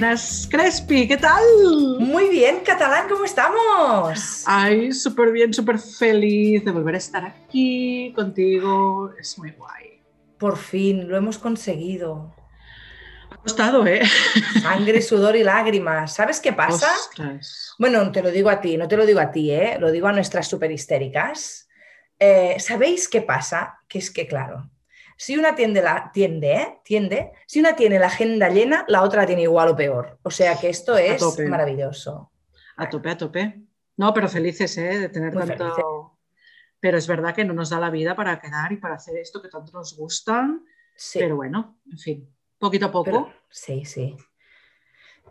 Buenas, Crespi, ¿qué tal? Muy bien, catalán, ¿cómo estamos? Ay, súper bien, súper feliz de volver a estar aquí contigo. Es muy guay. Por fin, lo hemos conseguido. Ha costado, ¿eh? Sangre, sudor y lágrimas. ¿Sabes qué pasa? Ostras. Bueno, te lo digo a ti, no te lo digo a ti, ¿eh? Lo digo a nuestras super histéricas. Eh, ¿Sabéis qué pasa? Que es que, claro, si una tiende, la, tiende, ¿eh? tiende, si una tiene la agenda llena, la otra la tiene igual o peor. O sea que esto es tope. maravilloso. A tope, a tope. No, pero felices, ¿eh? De tener Muy tanto... felices. Pero es verdad que no nos da la vida para quedar y para hacer esto que tanto nos gusta. Sí, Pero bueno, en fin, poquito a poco. pero- sí, sí.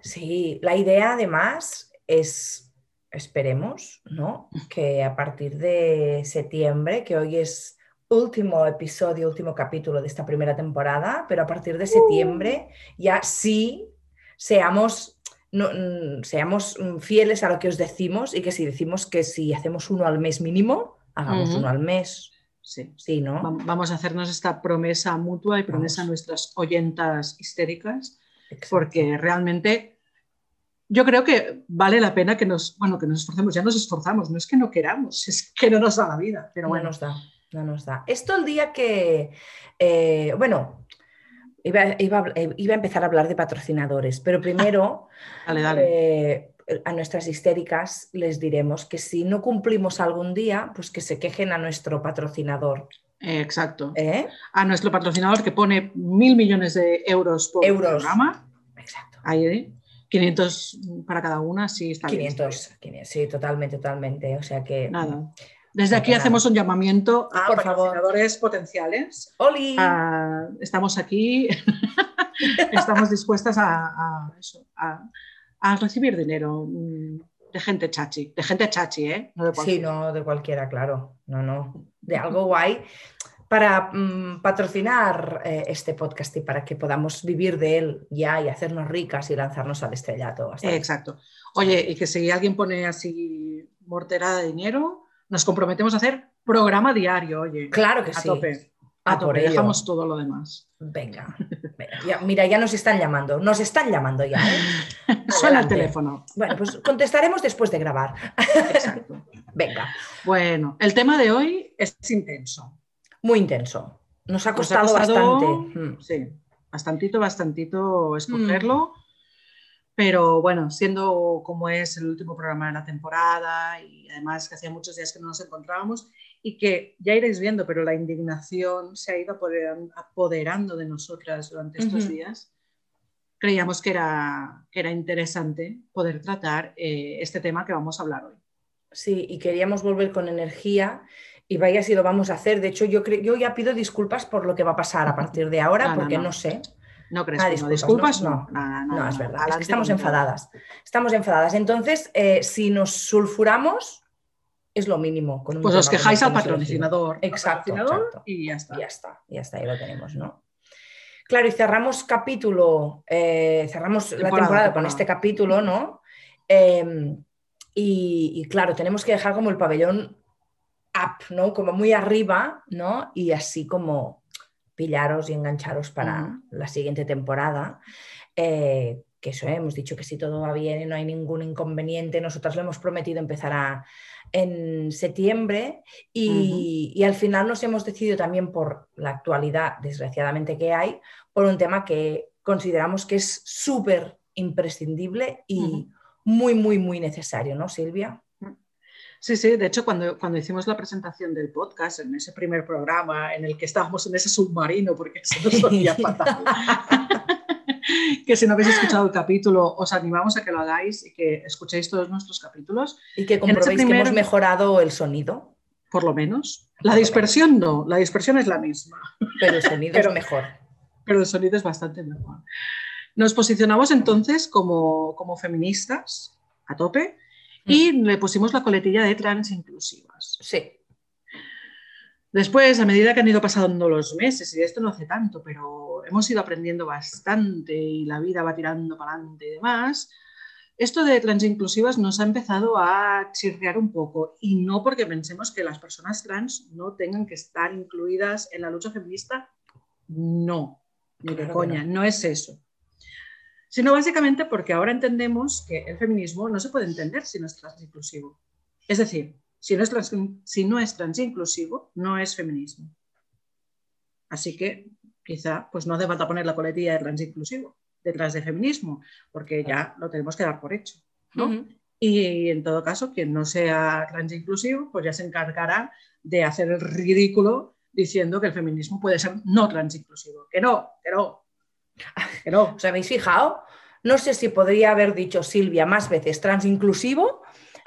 Sí, la idea además es, esperemos, ¿no? Que a partir de septiembre, que hoy es último episodio, último capítulo de esta primera temporada, pero a partir de septiembre ya sí seamos, no, mm, seamos mm, fieles a lo que os decimos y que si decimos que si hacemos uno al mes mínimo, hagamos Ujú. uno al mes. Sí. Sí, ¿no? Va- Vamos a hacernos esta promesa mutua y promesa a Vamos. nuestras oyentas histéricas Exacto. porque realmente yo creo que vale la pena que nos, bueno, que nos esforcemos, ya nos esforzamos, no es que no queramos, es que no nos da la vida, pero no bueno, nos da, no nos da. Esto el día que, eh, bueno, iba, iba a- eh, iba a empezar a hablar de patrocinadores, pero primero dale, dale. eh, a nuestras histéricas les diremos que si no cumplimos algún día, pues que se quejen a nuestro patrocinador. Eh, exacto. A nuestro patrocinador que pone mil millones de euros por Euros. programa, Exacto. ahí, ¿eh? 500 para cada una, sí, está bien, está 500, 500, sí, totalmente, totalmente. O sea que... Nada. Desde aquí hacemos un llamamiento a Por favor. patrocinadores potenciales. ¡Oli! Ah, estamos aquí, estamos dispuestas a, a eso, a- a recibir dinero mm, de gente chachi, de gente chachi, ¿eh? No de Sí, no, de cualquiera, claro. No, no. De algo guay para mm, patrocinar eh, este podcast y para que podamos vivir de él ya y hacernos ricas y lanzarnos al estrellato. hasta- Exacto. Oye, y que si alguien pone así morterada de dinero, nos comprometemos a hacer programa diario, oye. Claro que a sí. tope. A tope. Dejamos todo lo demás. Venga. ya- mira, ya nos están llamando. Nos están llamando ya. ¿eh? Suena el teléfono. Bueno, pues contestaremos después de grabar. Exacto. Venga. Bueno, el tema de hoy es intenso. Muy intenso. Nos ha Nos ha costado bastante. Mm. Sí, bastantito, bastantito escogerlo. Pero bueno, siendo como es el último programa de la temporada y además que hacía muchos días que no nos encontrábamos y que ya iréis viendo, pero la indignación se ha ido apoderan- apoderando de nosotras durante estos días, creíamos que era, que era interesante poder tratar eh, este tema que vamos a hablar hoy. Sí, y queríamos volver con energía y vaya si lo vamos a hacer. De hecho, yo, yo ya pido disculpas por lo que va a pasar a partir de ahora, No, no, porque no. no, sé. ¿No crees Ah, no? disculpas, ¿Disculpas? ¿no? No, No, nada, es verdad, es que estamos enfadadas. Estamos enfadadas. Entonces, eh, si nos sulfuramos, es lo mínimo. Con un Pues os quejáis al patrocinador. Exacto, patrocinador exacto. Y ya está. Ya está, ya está, ya lo tenemos, ¿no? Claro, y cerramos capítulo, eh, cerramos la Temporada, temporada con este capítulo, ¿no? Eh, y, y claro, tenemos que dejar como el pabellón up, ¿no? Como muy arriba, ¿no? Y así como pillaros y engancharos para la siguiente temporada. Eh, que eso, ¿eh? hemos dicho que si todo va bien y no hay ningún inconveniente, nosotras lo hemos prometido empezar a- en septiembre y, y al final nos hemos decidido también por la actualidad, desgraciadamente, que hay, por un tema que consideramos que es súper imprescindible y muy, muy, muy necesario, ¿no, Silvia? Sí, sí, de hecho cuando, cuando hicimos la presentación del podcast, en ese primer programa en el que estábamos en ese submarino, porque se nos oía fatal, que si no habéis escuchado el capítulo, os animamos a que lo hagáis y que escuchéis todos nuestros capítulos, Y que comprobéis que primer- hemos mejorado el sonido, por lo menos. La dispersión no, la dispersión es la misma, pero el sonido Pero- es mejor. pero el sonido es bastante mejor. Nos posicionamos entonces como, como feministas a tope y le pusimos la coletilla de trans inclusivas. Sí, Después, a medida que han ido pasando los meses, y esto no hace tanto, pero hemos ido aprendiendo bastante y la vida va tirando para adelante y demás, esto de transinclusivas nos ha empezado a chirriar un poco y no porque pensemos que las personas trans no tengan que estar incluidas en la lucha feminista, no, ni de Claro coña, no. no es eso. Sino básicamente porque ahora entendemos que el feminismo no se puede entender si no es transinclusivo. Es decir, si no es, trans, si no es transinclusivo, no es feminismo. Así que quizá pues no hace falta poner la coletilla de transinclusivo detrás de feminismo, porque ya lo tenemos que dar por hecho. Y en todo caso, quien no sea transinclusivo, pues ya se encargará de hacer el ridículo diciendo que el feminismo puede ser no transinclusivo. Que no, que no, que no. ¿Os habéis fijado? No sé si podría haber dicho Silvia más veces transinclusivo,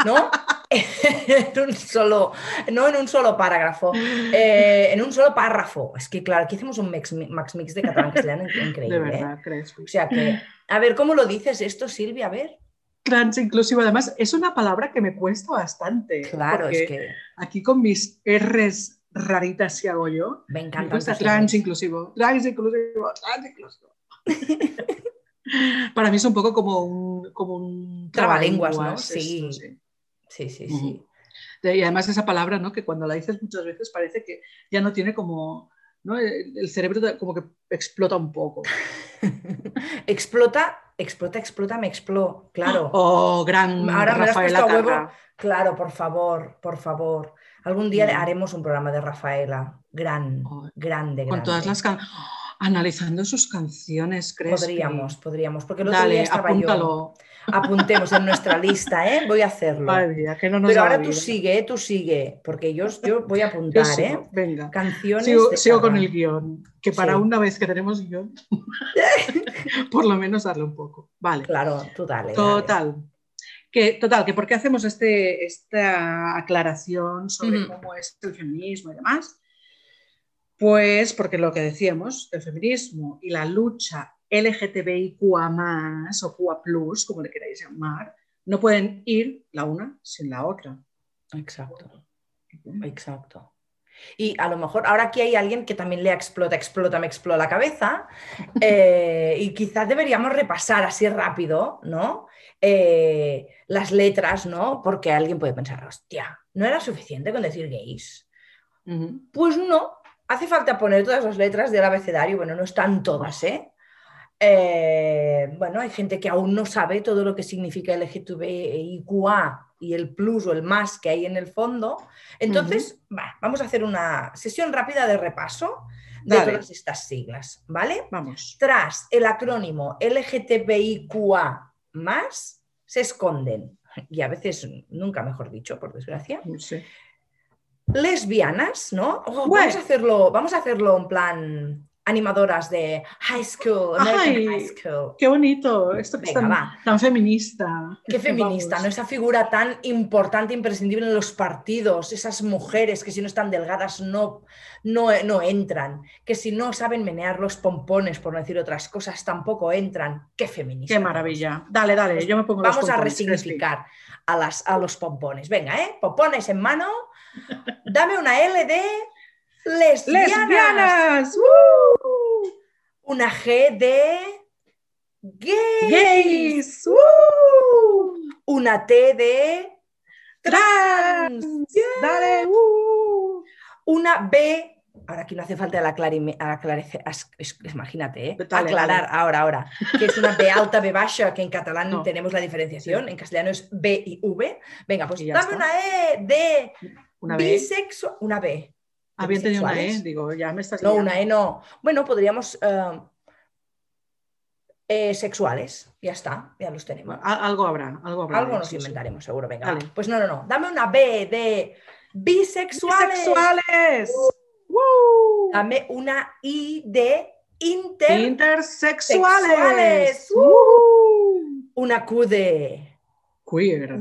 ¿no? en un solo, no en un solo parágrafo, eh, en un solo párrafo. Es que claro, aquí hacemos un mix, max mix de catalán castellano increíble. De verdad, ¿eh? crees. O sea que, a ver, ¿cómo lo dices esto, Silvia? A ver. Transinclusivo, además, es una palabra que me cuesta bastante. Claro, es que. Aquí con mis R's raritas que hago yo. Me encanta. Me cuesta transinclusivo, transinclusivo, transinclusivo. Para mí es un poco como un, como un trabalenguas, ¿no? Sí. sí. sí, sí, Y además esa palabra, ¿no? Que cuando la dices muchas veces parece que ya no tiene como, ¿no? El cerebro como que explota un poco. explota, explota, explota, me explota, claro. Oh, gran Ahora Rafaela me huevo. Claro, por favor, por favor. Algún día haremos un programa de Rafaela, gran, grande, grande. Con todas las canciones analizando sus canciones, ¿crees? Podríamos, podríamos, porque el otro día estaba apúntalo. Apuntemos en nuestra lista, ¿eh? Voy a hacerlo. que no Pero ahora tú sigue, ¿eh? tú sigue, porque yo, yo voy a apuntar, ¿eh? Venga. Canciones. Sigo, con el guion, que para una vez que tenemos guion, por lo menos darle un poco. Vale. Claro, tú dale. Total. Que, total, que por qué hacemos este, esta aclaración sobre cómo es el feminismo y demás, pues porque lo que decíamos, el feminismo y la lucha LGTBIQA más o QA plus, como le queráis llamar, no pueden ir la una sin la otra. Exacto. Exacto. Y a lo mejor ahora aquí hay alguien que también le explota, explota, me explota la cabeza. Eh, y quizás deberíamos repasar así rápido, ¿no? Eh, las letras, ¿no? Porque alguien puede pensar, hostia, ¿no era suficiente con decir gays? Pues no, hace falta poner todas las letras del abecedario, bueno, no están todas, ¿eh? ¿eh? bueno, hay gente que aún no sabe todo lo que significa LGTBIQA y el plus o el más que hay en el fondo. Entonces, vamos a hacer una sesión rápida de repaso de todas estas siglas, ¿vale? Vamos. Tras el acrónimo LGTBIQA más, se esconden, y a veces nunca mejor dicho, por desgracia, sí lesbianas, ¿no? Oh, vamos, a hacerlo, vamos a hacerlo en plan animadoras de high school, American high school. Qué bonito, esto que tan, feminista. Qué feminista, ¿no? Esa figura tan importante, imprescindible en los partidos, esas mujeres que si no están delgadas no, no, no entran, que si no saben menear los pompones, por no decir otras cosas, tampoco entran. Qué feminista. Qué maravilla. Dale, dale, yo me pongo Vamos a resignificar a, las, a los pompones. Venga, ¿eh? Pompones en mano. Dame una L de lesbianas. Una G de gays. Una T de trans. Dale. Una B. Ahora aquí no hace falta la imagínate, ¿eh? aclarar ahora, ahora, que es una B alta, B baja, que en catalán tenemos la diferenciación, en castellano es B y V. Venga, pues dame una E de una bisexual, una B. Había tenido una E, digo, ya me estás No, una E no. Bueno, podríamos. Eh, eh, sexuales, ya está, ya los tenemos. Algo habrá, algo habrá. Algo nos inventaremos, seguro. Venga, pues no, no, no. Dame una B de bisexuales. Bisexuales. Uh. Dame una I de intersexuales. Una Q de queer.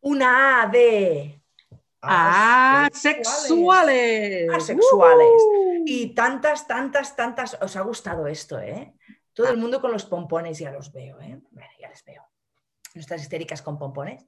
Una A de Asexuales. Asexuales. Y tantas, tantas, tantas. Os ha gustado esto, ¿eh? Todo el ah. mundo con los pompones ya los veo, ¿eh? ya les veo. Nuestras histéricas con pompones.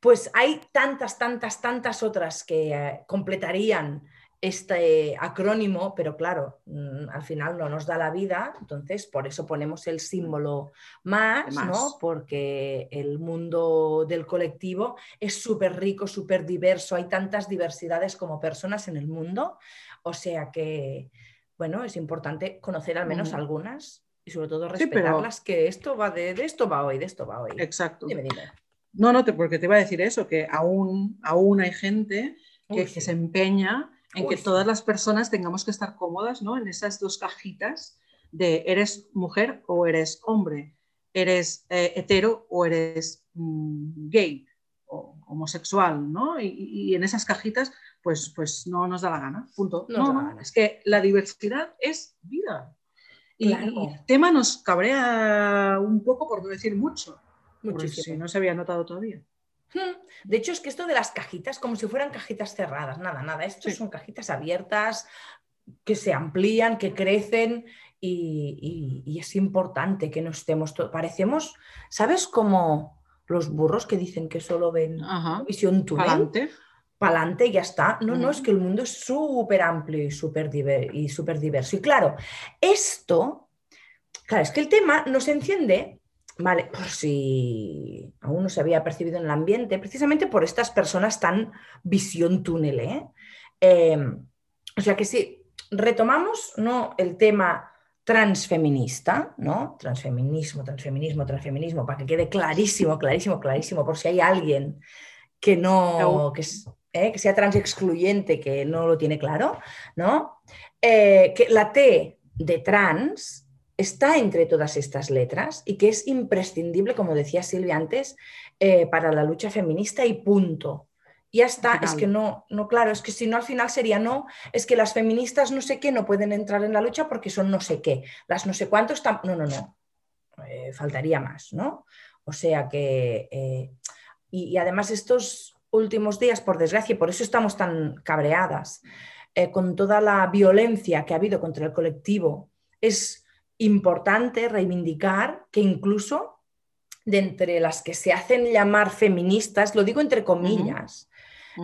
Pues hay tantas, tantas, tantas otras que eh, completarían este acrónimo, pero claro, mm, al final no nos da la vida, entonces por eso ponemos el símbolo más, ¿no? Porque el mundo del colectivo es súper rico, súper diverso, hay tantas diversidades como personas en el mundo, o sea que bueno, es importante conocer al menos Ujú. algunas y sobre todo Sí, pero- respetarlas, que esto va de, de esto va hoy, de esto va hoy. Exacto. Dime, dime. No, no, te, porque te iba a decir eso, que aún, aún hay gente que, Uy, que sí. se empeña en Uy, que sí. todas las personas tengamos que estar cómodas ¿no? en esas dos cajitas de eres mujer o eres hombre, eres eh, hetero o eres mm, gay o homosexual, ¿no? Y, en esas cajitas, pues, pues no nos da la gana, punto. No No, nos da no, la gana. es que la diversidad es vida. Y, Claro. y el tema nos cabrea un poco, por no decir mucho, Muchísimo. si no se había notado todavía. Hmm. De hecho, es que esto de las cajitas, como si fueran cajitas cerradas, nada, nada. Estos Sí. son cajitas abiertas que se amplían, que crecen y, y- y es importante que no estemos. Parecemos, ¿sabes cómo los burros que dicen que solo ven Ajá. visión túnel? Adelante. Pa'lante y ya está. No, no, es que el mundo es súper amplio y súper diver- y súper diverso. Y claro, esto, claro, es que el tema nos enciende, ¿vale? Por si aún no se había percibido en el ambiente, precisamente por estas personas tan visión túnel, ¿eh? Eh, o sea que si retomamos ¿no? el tema transfeminista, ¿no? Transfeminismo, transfeminismo, transfeminismo, para que quede clarísimo, clarísimo, clarísimo, por si hay alguien que no, que, ¿eh? que sea transexcluyente, que no lo tiene claro, ¿no? Eh, que la T de trans está entre todas estas letras y que es imprescindible, como decía Silvia antes, eh, para la lucha feminista y punto. Ya está, es que no, no, claro, es que si no al final sería no, es que las feministas no sé qué no pueden entrar en la lucha porque son no sé qué, las no sé cuántos están, no, no, no, faltaría más, ¿no? O sea que, y, y además estos últimos días, por desgracia, y por eso estamos tan cabreadas, eh, con toda la violencia que ha habido contra el colectivo, es importante reivindicar que incluso de entre las que se hacen llamar feministas, lo digo entre comillas,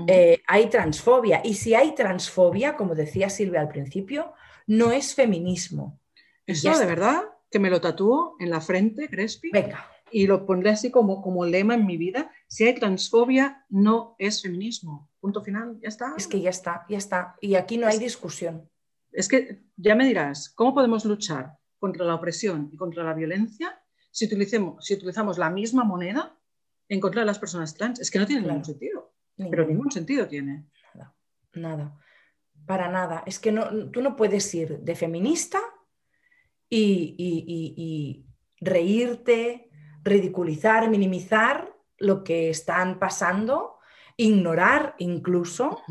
eh, hay transfobia. Y si hay transfobia, como decía Silvia al principio, no es feminismo. Eso de verdad que me lo tatúo en la frente, Crespi, Venga, y lo pondré así como, como lema en mi vida. Si hay transfobia, no es feminismo. Punto final, ya está. es que ya está, ya está. Y aquí no hay discusión. Es que ya me dirás, ¿cómo podemos luchar contra la opresión y contra la violencia si, utilicemos, si utilizamos la misma moneda en contra de las personas trans? Es que no tiene Claro. ningún sentido, pero ningún sentido tiene. Nada, nada. Para nada. Es que no, tú no puedes ir de feminista y, y- y- y reírte, ridiculizar, minimizar lo que están pasando, ignorar incluso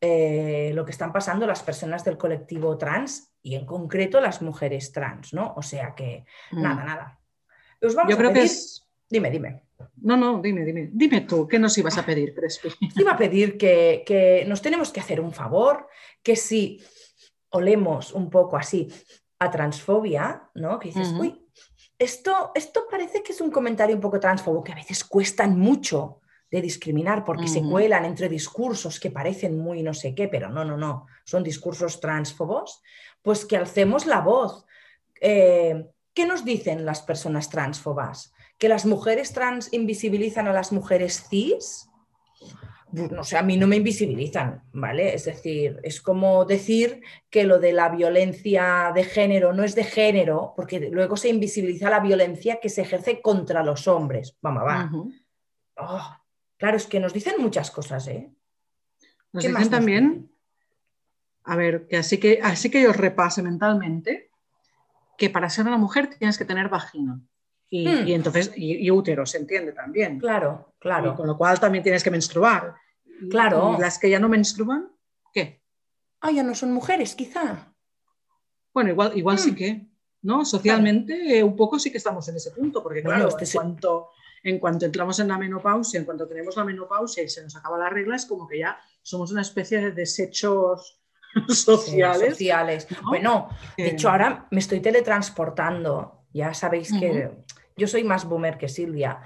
eh, lo que están pasando las personas del colectivo trans y en concreto las mujeres trans, ¿no? O sea que nada, nada. Os vamos Mm. Yo a creo que pedir- es... Dime, dime. No, no, dime, dime. Dime tú, ¿qué nos ibas a pedir, Crespi? Iba a pedir que, que nos tenemos que hacer un favor, que si olemos un poco así a transfobia, ¿no? Que dices, uy, esto, esto parece que es un comentario un poco transfobo, que a veces cuestan mucho de discriminar porque se cuelan entre discursos que parecen muy no sé qué, pero no, no, no, son discursos transfobos, pues que alcemos la voz. Eh, ¿Qué nos dicen las personas transfobas? ¿Que las mujeres trans invisibilizan a las mujeres cis? Pues no sé, a mí no me invisibilizan, ¿vale? Es decir, es como decir que lo de la violencia de género no es de género, porque luego se invisibiliza la violencia que se ejerce contra los hombres. Vamos, va. Oh, claro, es que nos dicen muchas cosas, ¿eh? Nos ¿Qué dicen más nos también, dicen? a ver, que así que así que yo repase mentalmente que para ser una mujer tienes que tener vagina. Y, Hmm. y entonces, y, y útero, se entiende también. Claro, Y claro. con lo cual también tienes que menstruar. Claro. las que ya no menstruan, ¿qué? Ah, ya no son mujeres, quizá. Bueno, igual, igual sí Hmm. que, ¿no? Socialmente, eh, un poco sí que estamos en ese punto, porque Bueno, claro, este en, se- cuanto, en cuanto entramos en la menopausia, en cuanto tenemos la menopausia y se nos acaba la regla, es como que ya somos una especie de desechos sociales. sociales. ¿no? Bueno, de hecho, ahora me estoy teletransportando. Ya sabéis que yo soy más boomer que Silvia.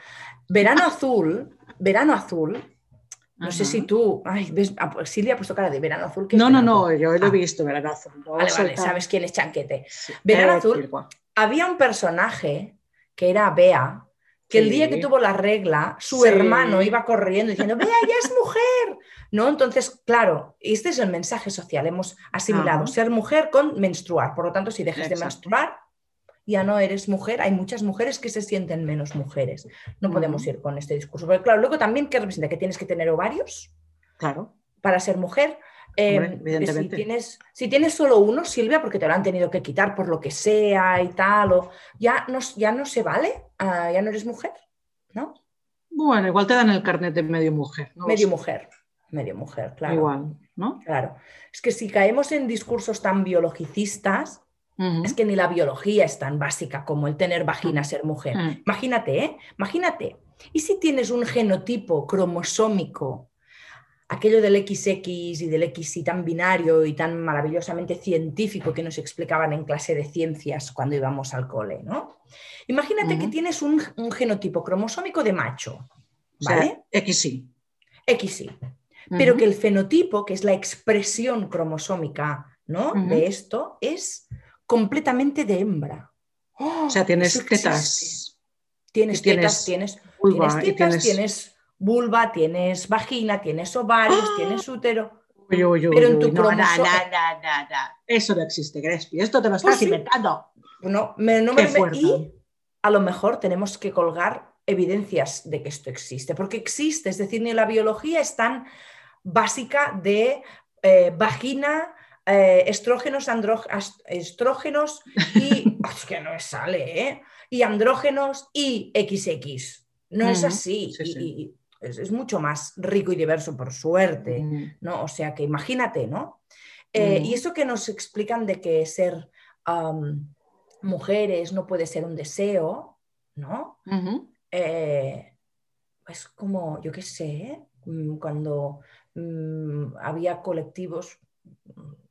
Verano azul, verano azul. No sé si tú. Ay, ves, ah, pues Silvia ha puesto cara de verano azul. ¿qué es No, no, verano no, yo lo he Ah, visto, verano azul. no Vale, sabes quién es Chanquete. Sí. Verano Eh, azul. Había un personaje que era Bea, que el día que tuvo la regla, su hermano iba corriendo diciendo, vea, ya es mujer. ¿No? Entonces, claro, este es el mensaje social. Hemos asimilado ser mujer con menstruar. Por lo tanto, si dejas de menstruar, ya no eres mujer. Hay muchas mujeres que se sienten menos mujeres. No podemos ir con este discurso. Porque, claro, luego también, ¿qué representa? Que tienes que tener ovarios. Claro. Para ser mujer. Em, si, tienes, si tienes solo uno, Silvia, porque te lo han tenido que quitar por lo que sea y tal, o ya no, ya no se vale, ah, ya no eres mujer, ¿no? Bueno, igual te dan el carnet de medio mujer. medio mujer, medio mujer, claro. Igual, ¿no? Claro. Es que si caemos en discursos tan biologicistas, es que ni la biología es tan básica como el tener vagina, ser mujer. Imagínate, ¿eh? Imagínate. ¿Y si tienes un genotipo cromosómico aquello del XX y del XY tan binario y tan maravillosamente científico que nos explicaban en clase de ciencias cuando íbamos al cole, ¿no? Imagínate que tienes un, genotipo cromosómico de macho, ¿vale? O XY. XY. Pero que el fenotipo, que es la expresión cromosómica ¿no? de esto, es completamente de hembra. o sea, tienes tetas. Tienes tetas, tienes, tienes tienes vulva, tienes vagina, tienes ovarios, ¡Ah! tienes útero. pero en tu cromosoma... Eso no existe, Grespi. Esto te lo estás pues inventando. No, me, no me, y a lo mejor tenemos que colgar evidencias de que esto existe, porque existe, es decir, ni la biología es tan básica de eh, vagina, eh, estrógenos, estrógenos y es que no sale, ¿eh? Y andrógenos y XX. No es así. y, es, mucho más rico y diverso por suerte, ¿no? O sea que imagínate, ¿no? Eh, y eso que nos explican de que ser mujeres no puede ser un deseo, ¿no? Eh, es como, yo qué sé, mm, cuando mm, había colectivos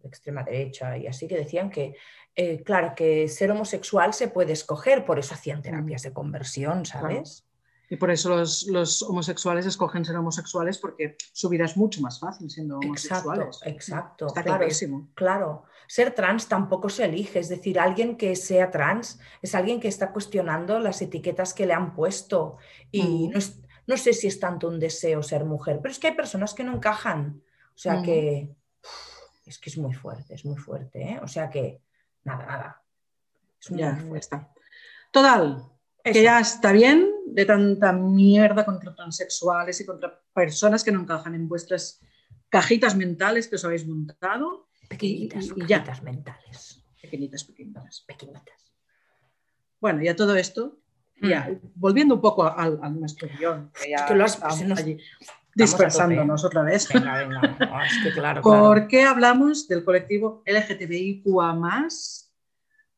extrema derecha y así que decían que, eh, claro, que ser homosexual se puede escoger, por eso hacían terapias de conversión, ¿sabes? Y por eso los, homosexuales escogen ser homosexuales porque su vida es mucho más fácil siendo homosexuales. Exacto, exacto. Está claro, clarísimo. Claro, ser trans tampoco se elige. Es decir, alguien que sea trans es alguien que está cuestionando las etiquetas que le han puesto. Y no, no, sé si es tanto un deseo ser mujer, pero es que hay personas que no encajan. O sea que es que es muy fuerte, es muy fuerte. ¿eh? O sea que nada, nada. Es muy ya, fuerte. está. Total, que ya está bien de tanta mierda contra transexuales y contra personas que no encajan en vuestras cajitas mentales que os habéis montado. Pequeñitas, y, cajitas mentales. Pequeñitas, pequeñitas. Pequeñitas. Bueno, ya todo esto, ya, mm. volviendo un poco a, nuestro guion, que ya lo has, allí dispersándonos otra vez. Venga, venga. es que claro, ¿Por qué hablamos del colectivo LGTBIQA+,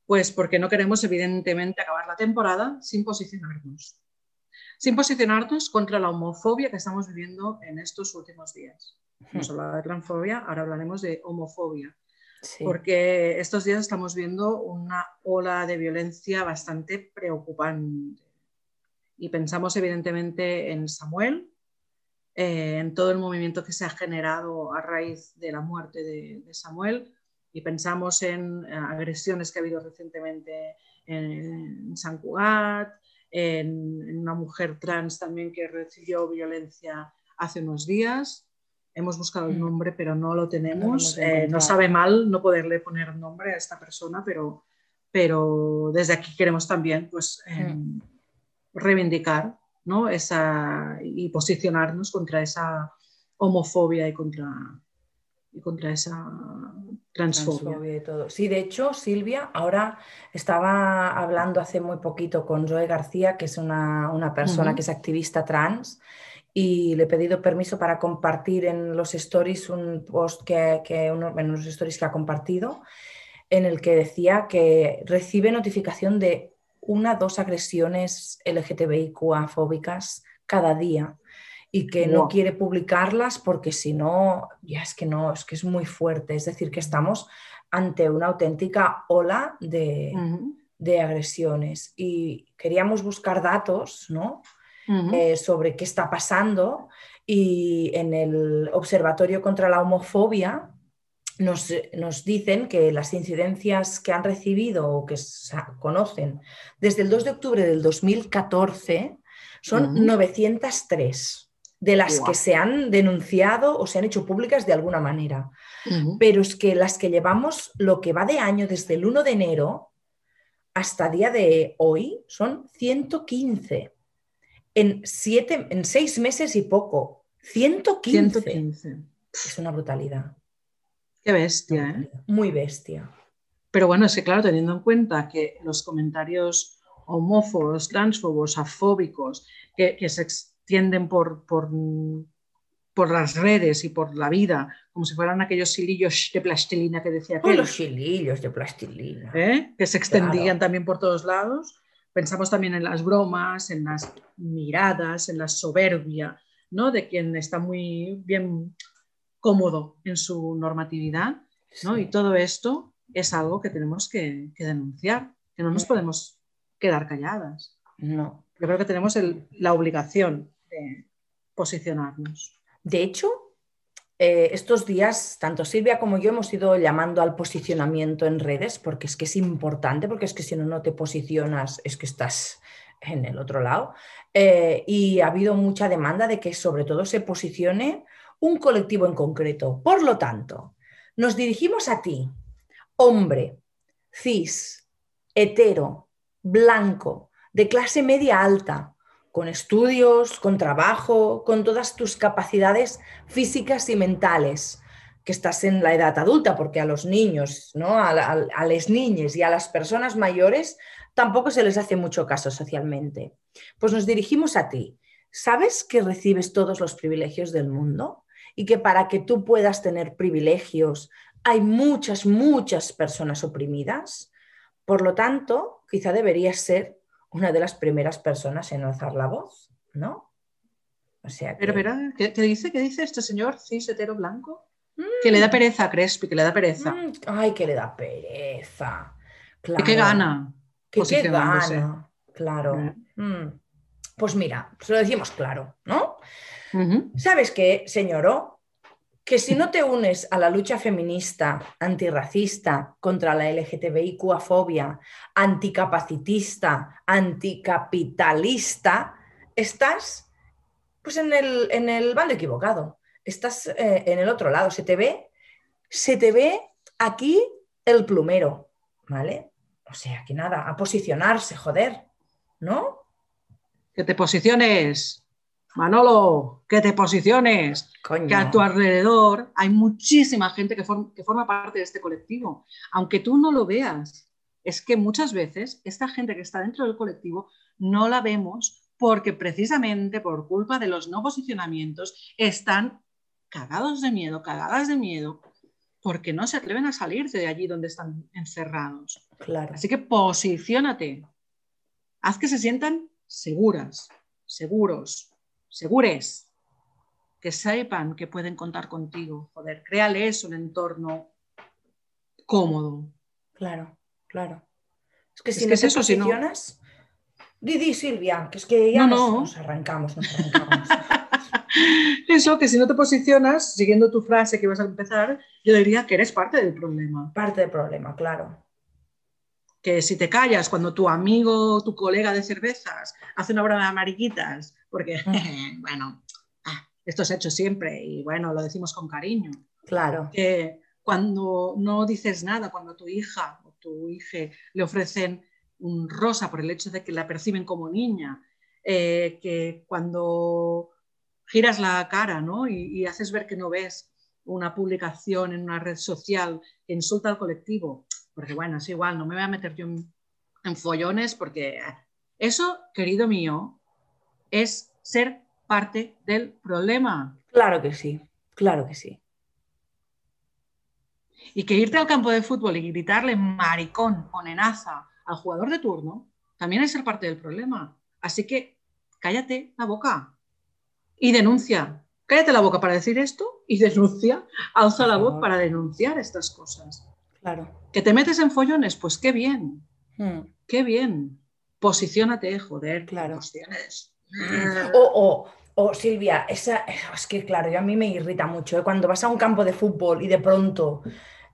pues porque no queremos, evidentemente, acabar la temporada sin posicionarnos. Sin posicionarnos contra la homofobia que estamos viviendo en estos últimos días. Hemos hablado de transfobia, ahora hablaremos de homofobia. Porque estos días estamos viendo una ola de violencia bastante preocupante. Y pensamos evidentemente en Samuel, eh, en todo el movimiento que se ha generado a raíz de la muerte de Samuel, y pensamos en eh, agresiones que ha habido recientemente en, San Cugat, en, una mujer trans también que recibió violencia hace unos días. Hemos buscado el mm. nombre, pero no lo tenemos. Eh, no, sabe mal no poderle poner nombre a esta persona, pero, pero desde aquí queremos también pues, em, reivindicar ¿no? esa, y posicionarnos contra esa homofobia y contra, y contra esa transfobia. y todo. Sí, de hecho, Silvia, ahora estaba hablando hace muy poquito con Zoe García, que es una, persona que es activista trans, y le he pedido permiso para compartir en los stories un post que, que uno, en los stories que ha compartido, en el que decía que recibe notificación de una dos agresiones LGTBIQA fóbicas cada día y que no quiere publicarlas porque si no, ya es que no, es que es muy fuerte. Es decir, que estamos ante una auténtica ola de, agresiones y queríamos buscar datos ¿no? Eh, sobre qué está pasando y en el Observatorio contra la Homofobia nos, nos, dicen que las incidencias que han recibido o que conocen desde el 2 de octubre del 2014 Son 903 de las que se han denunciado o se han hecho públicas de alguna manera. Pero es que las que llevamos lo que va de año desde el 1 de enero hasta día de hoy son 115. En, siete, en seis meses y poco. 115. 115. Es una brutalidad. Qué bestia, ¿eh? Muy bestia. Pero bueno, es que claro, teniendo en cuenta que los comentarios homófobos, transfobos, afóbicos, que, se extienden por, por, por, las redes y por la vida, como si fueran aquellos hilillos de plastilina que decía aquel. los hilillos de plastilina. ¿Eh? Que se extendían también por todos lados. Pensamos también en las bromas, en las miradas, en la soberbia, ¿no? De quien está muy bien cómodo en su normatividad, ¿no? Y todo esto es algo que tenemos que, denunciar, que no nos podemos quedar calladas. No. Yo creo que tenemos la obligación de posicionarnos. De hecho, eh, estos días, tanto Silvia como yo hemos ido llamando al posicionamiento en redes, porque es que es importante, porque es que si no, no te posicionas, es que estás en el otro lado. Eh, y ha habido mucha demanda de que sobre todo se posicione un colectivo en concreto. Por lo tanto, nos dirigimos a ti, hombre, cis, hetero, blanco, de clase media alta, con estudios, con trabajo, con todas tus capacidades físicas y mentales, que estás en la edad adulta, porque a los niños, ¿no? a, a las niñas y a las personas mayores tampoco se les hace mucho caso socialmente. Pues nos dirigimos a ti. ¿Sabes que recibes todos los privilegios del mundo? Y que para que tú puedas tener privilegios hay muchas, muchas personas oprimidas. Por lo tanto, quizá deberías ser una de las primeras personas en alzar la voz, ¿no? O sea Pero, ¿qué, dice? ¿Qué dice este señor cis hetero blanco? Que le da mm. pereza a Crespi, que le da pereza. Mm, ay, que le da pereza. Claro. ¿Qué gana? ¿Qué, gana? Claro. Mm. Pues mira, se lo decimos claro, ¿no? ¿Sabes qué, señor? Que si no te unes a la lucha feminista, antirracista, contra la LGTBIQ-fobia, anticapacitista, anticapitalista, estás pues en el, en el bando equivocado. Estás eh, en el otro lado. Se te ve, se te ve aquí el plumero, ¿vale? O sea, que nada, a posicionarse, joder, ¿no? Que te posiciones. Manolo, que te posiciones, que a tu alrededor hay muchísima gente que, que forma parte de este colectivo, aunque tú no lo veas. Es que muchas veces esta gente que está dentro del colectivo no la vemos porque precisamente por culpa de los no posicionamientos están cagados de miedo, cagadas de miedo, porque no se atreven a salir de allí donde están encerrados. Claro. Así que posiciónate, haz que se sientan seguras, seguros, segures, que sepan que pueden contar contigo. Joder, créales un entorno cómodo. Claro, claro. Es que si no te eso, posicionas... Didi, Silvia, que es que ya nos, arrancamos, nos arrancamos. eso, que si no te posicionas, siguiendo tu frase que vas a empezar, yo diría que eres parte del problema. Parte del problema, claro que si te callas cuando tu amigo, tu colega de cervezas hace una broma de mariquitas porque, bueno, ah, esto se ha hecho siempre y bueno, lo decimos con cariño. Claro. Que cuando no dices nada, cuando tu hija o tu hija le ofrecen un rosa por el hecho de que la perciben como niña, eh, que cuando giras la cara ¿no? y, haces ver que no ves una publicación en una red social que insulta al colectivo, porque bueno, es igual, no me voy a meter yo en follones porque eso, querido mío, es ser parte del problema. Claro que sí, claro que sí. Y que irte al campo de fútbol y gritarle maricón o nenaza al jugador de turno también es ser parte del problema. Así que cállate la boca y denuncia. Cállate la boca para decir esto y denuncia. Alza la voz para denunciar estas cosas. Claro. Que te metes en follones, pues qué bien. Hmm. Qué bien. Posiciónate, joder. Claro. O, o, Silvia, esa, es que claro, yo a mí me irrita mucho ¿eh? cuando vas a un campo de fútbol y de pronto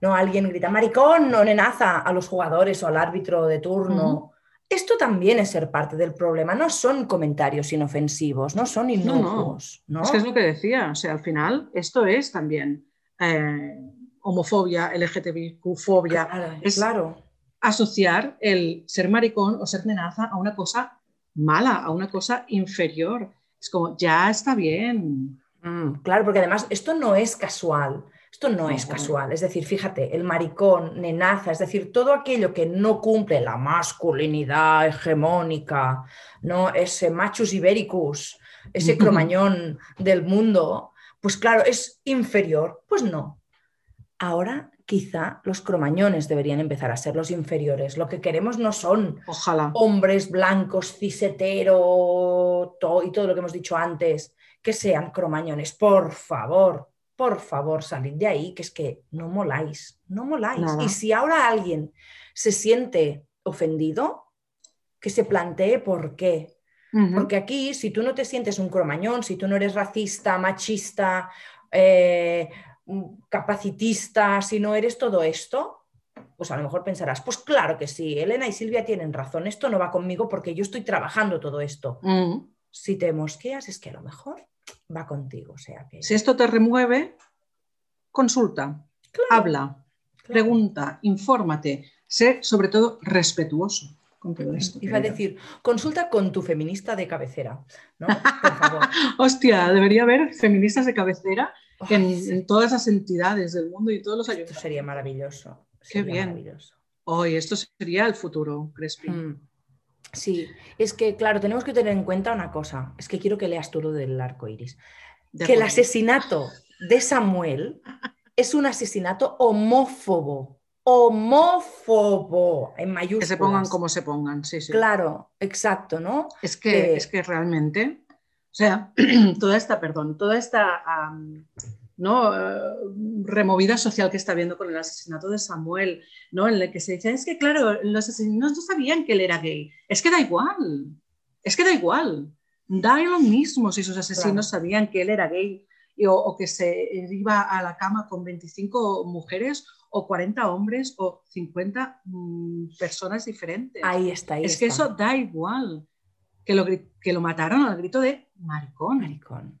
¿no? alguien grita maricón o nenaza a los jugadores o al árbitro de turno. esto también es ser parte del problema, no son comentarios inofensivos, no son inocuos. No, Es que es lo que decía, o sea, al final esto es también eh, homofobia, LGTBQ-fobia. es claro. asociar el ser maricón o ser nenaza a una cosa mala, a una cosa inferior. Es como, ya está bien. Mm, claro, porque además esto no es casual. Esto no es casual, es decir, fíjate, el maricón, nenaza, es decir, todo aquello que no cumple la masculinidad hegemónica, ¿no? ese machus ibericus, ese cromañón del mundo, pues claro, es inferior. Pues no. Ahora quizá los cromañones deberían empezar a ser los inferiores. Lo que queremos no son Ojalá. hombres blancos, cisetero y todo lo que hemos dicho antes, que sean cromañones. Por favor, por favor, salid de ahí, que es que no moláis, no moláis. Y si ahora alguien se siente ofendido, que se plantee por qué. Porque aquí, si tú no te sientes un cromañón, si tú no eres racista, machista, eh, capacitista, si no eres todo esto, pues a lo mejor pensarás, pues claro que sí, Elena y Silvia tienen razón, esto no va conmigo porque yo estoy trabajando todo esto. Si te mosqueas, es que a lo mejor va contigo. O sea que... Si esto te remueve, consulta, habla, pregunta, infórmate, sé sobre todo respetuoso. Con todo esto, Iba a decir, consulta con tu feminista de cabecera, ¿no? Por favor. Hostia, debería haber feministas de cabecera en, todas las entidades del mundo y todos los ayuntamientos. Esto sería maravilloso. Qué bien. Hoy, esto sería el futuro, Crespi. Mm. Sí, es que, claro, tenemos que tener en cuenta una cosa. Es que quiero que leas tú lo del arco iris. que el asesinato de Samuel es un asesinato homófobo. Homófobo, en mayúsculas. Que se pongan como se pongan, sí, sí. Claro, exacto, ¿no? Es que, es que realmente, sea, toda esta, perdón, toda esta ¿no? Eh, removida social que está viendo con el asesinato de Samuel, ¿no? en el que se dice, es que claro, los asesinos no sabían que él era gay. Es que da igual, es que da igual. Da lo mismo si sus asesinos sabían que él era gay o, que se iba a la cama con 25 mujeres o 40 hombres o 50 mm, personas diferentes. Ahí está. Ahí es que eso da igual. Que lo, que lo mataron al grito de maricón. Maricón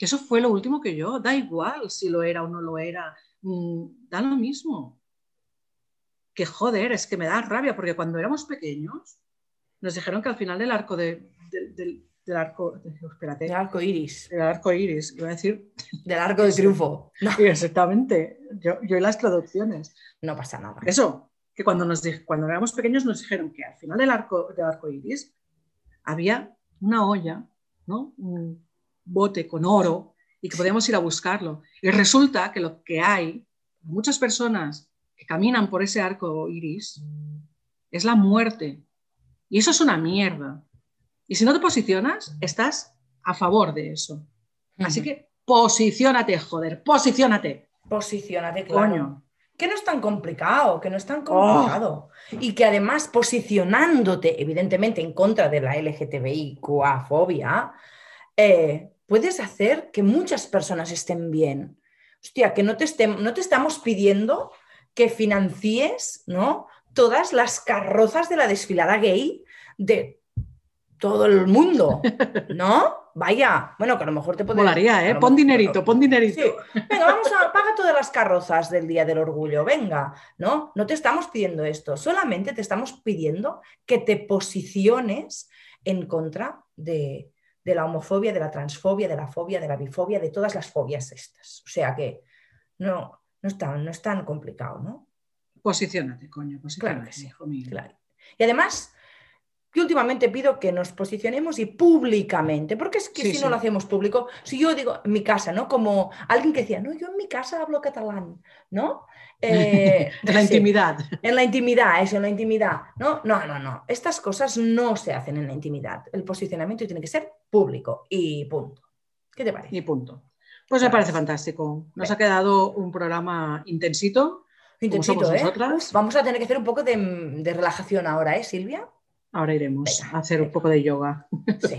que eso fue lo último que yo, da igual si lo era o no lo era, mm, da lo mismo. Que joder, es que me da rabia, porque cuando éramos pequeños nos dijeron que al final del arco de, del arco, espérate, del arco iris, del arco iris, iba a decir, del arco de triunfo. exactamente, yo, yo y las traducciones. No pasa nada. Eso, que cuando, nos, cuando éramos pequeños nos dijeron que al final del arco, del arco iris había una olla, ¿no? bote con oro y que podemos ir a buscarlo. Y resulta que lo que hay, muchas personas que caminan por ese arco iris, es la muerte. Y eso es una mierda. Y si no te posicionas, estás a favor de eso. Así que posiciónate, joder, posiciónate. Posiciónate, claro. Que no es tan complicado, que no es tan complicado. Y que además posicionándote, evidentemente, en contra de la LGTBIQ-fobia, eh, puedes hacer que muchas personas estén bien. Hostia, que no te, no te estamos pidiendo que financies ¿no? todas las carrozas de la desfilada gay de todo el mundo, ¿no? Vaya, bueno, que a lo mejor te puede... Molaría, ¿eh? Pon dinerito, pon dinerito. Venga, vamos a... Paga todas las carrozas del Día del Orgullo, venga, ¿no? No te estamos pidiendo esto, solamente te estamos pidiendo que te posiciones en contra de, de la homofobia, de la transfobia, de la fobia, de la bifobia, de todas las fobias estas. O sea que no, no, es, tan, no es tan complicado, ¿no? Posiciónate, coño, posiciónate, hijo mío. Claro. Y además, yo últimamente pido que nos posicionemos y públicamente, porque es que si no lo hacemos público, si yo digo en mi casa, ¿no? Como alguien que decía, no, yo en mi casa hablo catalán, ¿no? Eh, en la intimidad. En la intimidad, eso, en la intimidad. No, no, no, no. Estas cosas no se hacen en la intimidad. El posicionamiento tiene que ser público y punto. ¿Qué te parece? Y punto. Pues me parece fantástico. Nos ha quedado un programa intensito. Intensito, ¿eh? Vamos a tener que hacer un poco de, de relajación ahora, ¿eh, Silvia? Ahora iremos a hacer un poco de yoga. Sí,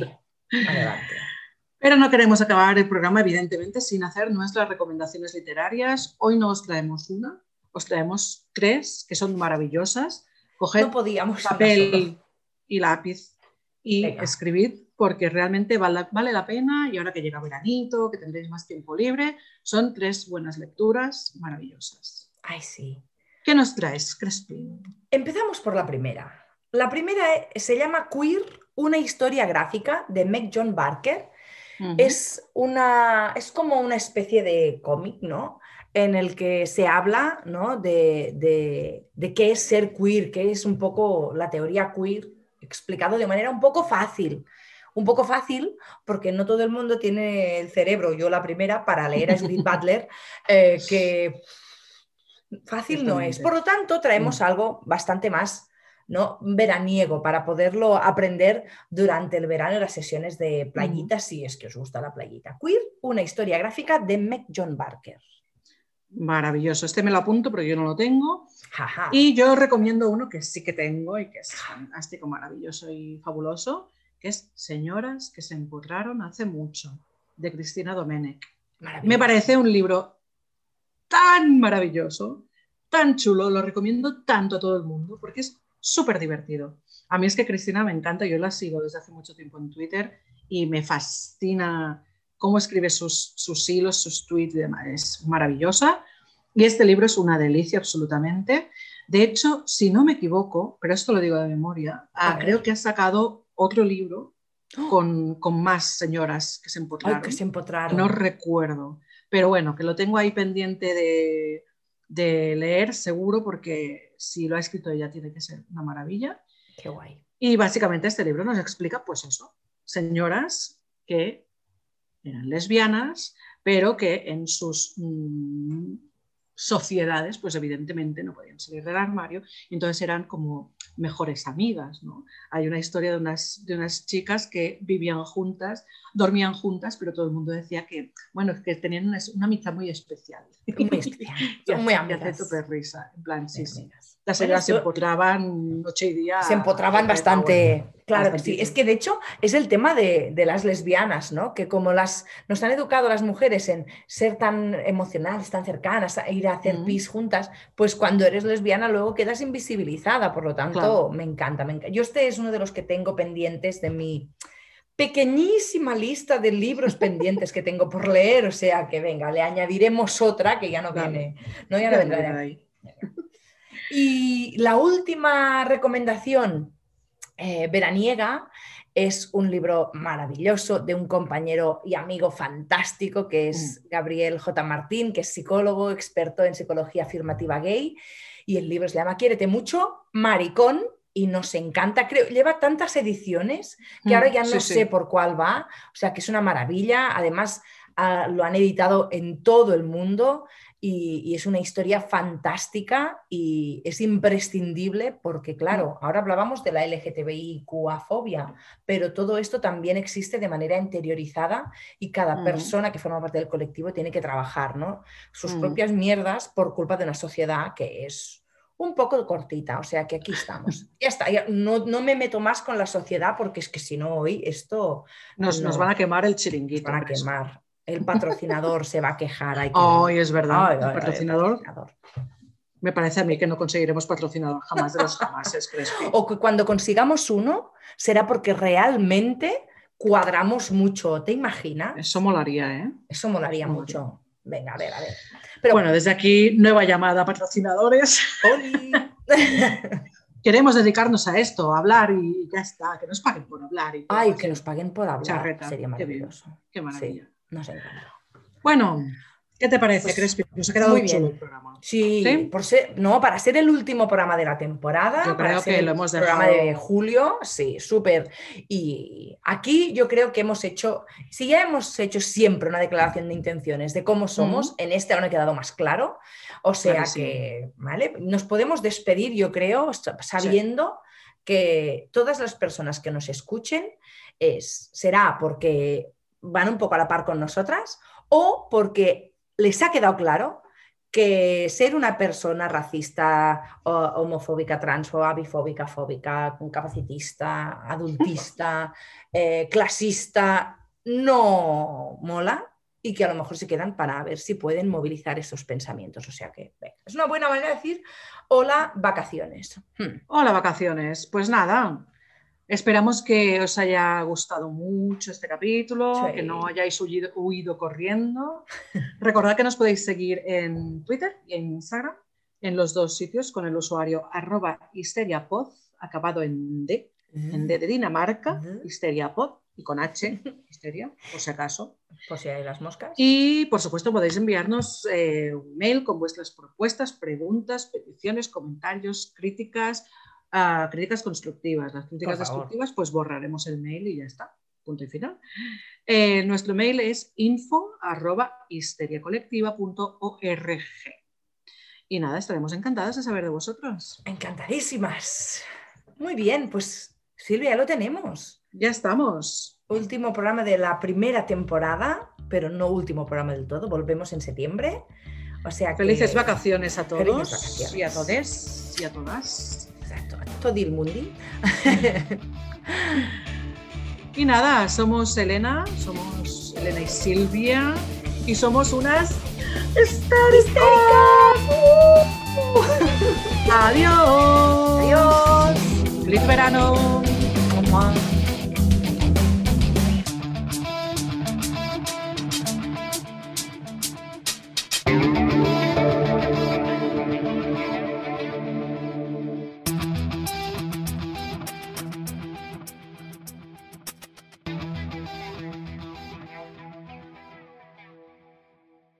adelante. Pero no queremos acabar el programa, evidentemente, sin hacer nuestras recomendaciones literarias. Hoy no os traemos una, os traemos tres que son maravillosas. Coged no podíamos papel, y lápiz y escribid porque realmente vale, vale, la pena y ahora que llega veranito, que tendréis más tiempo libre, son tres buenas lecturas maravillosas. Ay, sí. ¿Qué nos traes, Crespin? Empezamos por la primera. La primera se llama Queer, una historia gráfica de Meg John Barker. es, una, es como una especie de cómic, ¿no? En el que se habla ¿no? de, de, de qué es ser queer, qué es un poco la teoría queer explicado de manera un poco fácil un poco fácil porque no todo el mundo tiene el cerebro, yo la primera, para leer a Judith Butler, eh, que fácil no es. Por lo tanto, traemos algo bastante más ¿no? veraniego para poderlo aprender durante el verano en las sesiones de playita, si es que os gusta la playita. Queer, una historia gráfica de Meg John Barker. Maravilloso. Este me lo apunto, pero yo no lo tengo. Y yo recomiendo uno que sí que tengo y que es fantástico, maravilloso y fabuloso, que es Señoras que se empotraron hace mucho, de Cristina Domenech. Me parece un libro tan maravilloso, tan chulo, lo recomiendo tanto a todo el mundo porque es súper divertido. A mí es que Cristina me encanta, yo la sigo desde hace mucho tiempo en Twitter y me fascina cómo escribe sus, sus hilos, sus tweets y demás. Es maravillosa. Y este libro es una delicia absolutamente. De hecho, si no me equivoco, pero esto lo digo de memoria, ah, creo que ha sacado otro libro ¡Oh! con, más señoras que se empotraron. que se empotraron. No recuerdo, pero bueno, que lo tengo ahí pendiente de, leer seguro porque si lo ha escrito ella tiene que ser una maravilla. Qué guay. Y básicamente este libro nos explica pues eso, señoras que eran lesbianas, pero que en sus mm, sociedades, pues evidentemente no podían salir del armario, entonces eran como mejores amigas. ¿no? Hay una historia de unas, de unas chicas que vivían juntas, dormían juntas, pero todo el mundo decía que, bueno, que tenían una, una amistad muy especial. Muy especial. Muy amigas. súper risa. En plan, sí, sí. Las señoras se empotraban noche y día. Se empotraban bastante. Claro, sí. Es que de hecho es el tema de, de, las lesbianas, ¿no? Que como las, nos han educado las mujeres en ser tan emocionales, tan cercanas, a ir a hacer pis juntas, pues cuando eres lesbiana luego quedas invisibilizada. Por lo tanto, me, encanta, me encanta. Yo este es uno de los que tengo pendientes de mi pequeñísima lista de libros pendientes que tengo por leer. O sea que venga, le añadiremos otra que ya no viene. No, ya no vendrá ahí. Y la última recomendación eh, veraniega es un libro maravilloso de un compañero y amigo fantástico que es mm. Gabriel J. Martín, que es psicólogo, experto en psicología afirmativa gay. Y el libro se llama Quiérete mucho, Maricón, y nos encanta. Creo, lleva tantas ediciones que ahora mm, ya no sé por cuál va. O sea que es una maravilla. Además, ah, lo han editado en todo el mundo y, es una historia fantástica y es imprescindible porque, claro, ahora hablábamos de la LGTBIQ-fobia, pero todo esto también existe de manera interiorizada y cada mm. persona que forma parte del colectivo tiene que trabajar ¿no? sus mm. propias mierdas por culpa de una sociedad que es un poco cortita, o sea que aquí estamos. Ya está, no, me meto más con la sociedad porque es que si no hoy esto... Nos, nos van a quemar el chiringuito. Nos van a quemar el patrocinador se va a quejar. Ay, es verdad. el patrocinador. Me parece a mí que no conseguiremos patrocinador jamás de los jamás. o que cuando consigamos uno será porque realmente cuadramos mucho. ¿Te imaginas? Eso molaría, ¿eh? Eso molaría mucho. Venga, a ver, a ver. Pero, bueno, desde aquí, nueva llamada patrocinadores. Queremos dedicarnos a esto, a hablar y ya está, que nos paguen por hablar. Ay, que nos paguen por hablar. Sería maravilloso. Qué, maravilla. No sé. Bueno, ¿qué te parece, pues, Crespi? Nos ha quedado muy bien. el programa. Sí, Por ser, no, para ser el último programa de la temporada. Yo creo que lo hemos dejado. programa de julio, sí, súper. Y aquí yo creo que hemos hecho, si ya hemos hecho siempre una declaración de intenciones de cómo somos, en este aún ha quedado más claro. O sea que, ¿vale? Nos podemos despedir, yo creo, sabiendo que todas las personas que nos escuchen es, será porque van un poco a la par con nosotras o porque les ha quedado claro que ser una persona racista, homofóbica, transfóbica, bifóbica, fóbica, capacitista, adultista, eh, clasista, no mola y que a lo mejor se quedan para ver si pueden movilizar esos pensamientos. O sea que es una buena manera de decir hola vacaciones. Hmm. Hola vacaciones. Pues nada, Esperamos que os haya gustado mucho este capítulo, Sí. que no hayáis huido, huido corriendo. Recordad que nos podéis seguir en Twitter y en Instagram, en los dos sitios, con el usuario arroba histeriapod, acabado en D, en D de Dinamarca, Ujú. histeriapod, y con H, histeria, por si acaso. Por si hay las moscas. Y por supuesto podéis enviarnos eh, un mail con vuestras propuestas, preguntas, peticiones, comentarios, críticas, ah, críticas constructivas. Las críticas destructivas pues borraremos el mail y ya está. Punto y final. Eh, nuestro mail es info arroba histeriacolectiva.org. Y nada, estaremos encantadas de saber de vosotros. Encantadísimas. Muy bien, pues Silvia, ya lo tenemos. Ya estamos. Último programa de la primera temporada, pero no último programa del todo. Volvemos en septiembre. O sea que... Felices vacaciones a todos Felices vacaciones. y a todes y a todas. Exacto, todo el mundi. Y nada, somos Elena, somos Elena y Silvia y somos unas histéricas. Adiós. Adiós. Feliz verano.